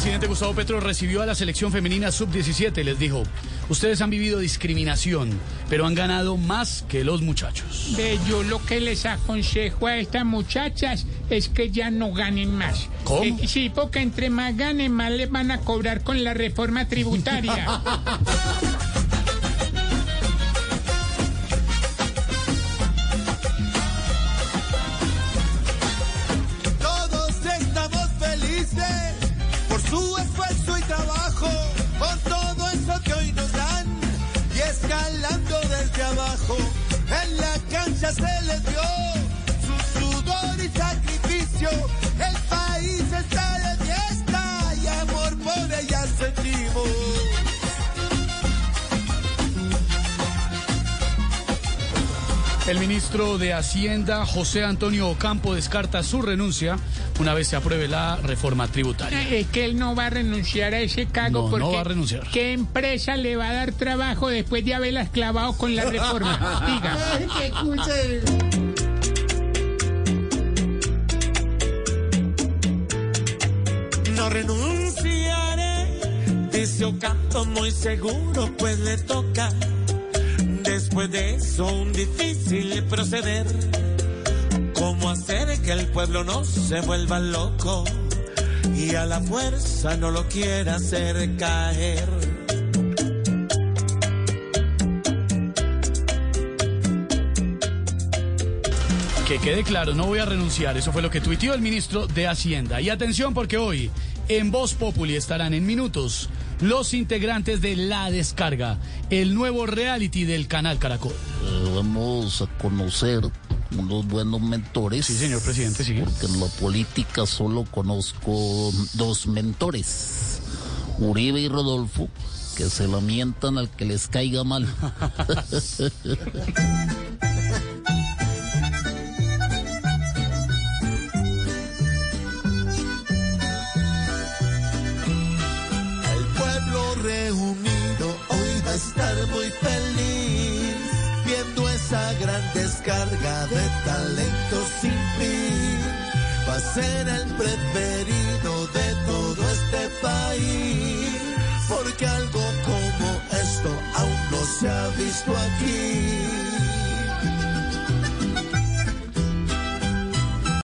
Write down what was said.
presidente Gustavo Petro recibió a la selección femenina sub-17 les dijo, ustedes han vivido discriminación, pero han ganado más que los muchachos. Ve, yo lo que les aconsejo a estas muchachas es que ya no ganen más. ¿Cómo? Eh, sí, porque entre más ganen, más les van a cobrar con la reforma tributaria. En la cancha se les dio su sudor y sacrificio. El ministro de Hacienda, José Antonio Ocampo, descarta su renuncia una vez se apruebe la reforma tributaria. Es que él no va a renunciar a ese cargo No, no porque va a renunciar. ¿qué empresa le va a dar trabajo después de haberla clavado con la reforma? Diga. No renunciaré, dice Ocampo muy seguro, pues le toca. Después de eso, un difícil proceder. ¿Cómo hacer que el pueblo no se vuelva loco y a la fuerza no lo quiera hacer caer? Que quede claro, no voy a renunciar. Eso fue lo que tuiteó el ministro de Hacienda. Y atención porque hoy en Voz Populi estarán en minutos los integrantes de La Descarga, el nuevo reality del canal Caracol. Eh, vamos a conocer unos buenos mentores. Sí, señor presidente, sigue. Porque en la política solo conozco dos mentores, Uribe y Rodolfo, que se lamentan al que les caiga mal. reunido hoy va a estar muy feliz viendo esa gran descarga de talento sin fin. Va a ser el preferido de todo este país porque algo como esto aún no se ha visto aquí.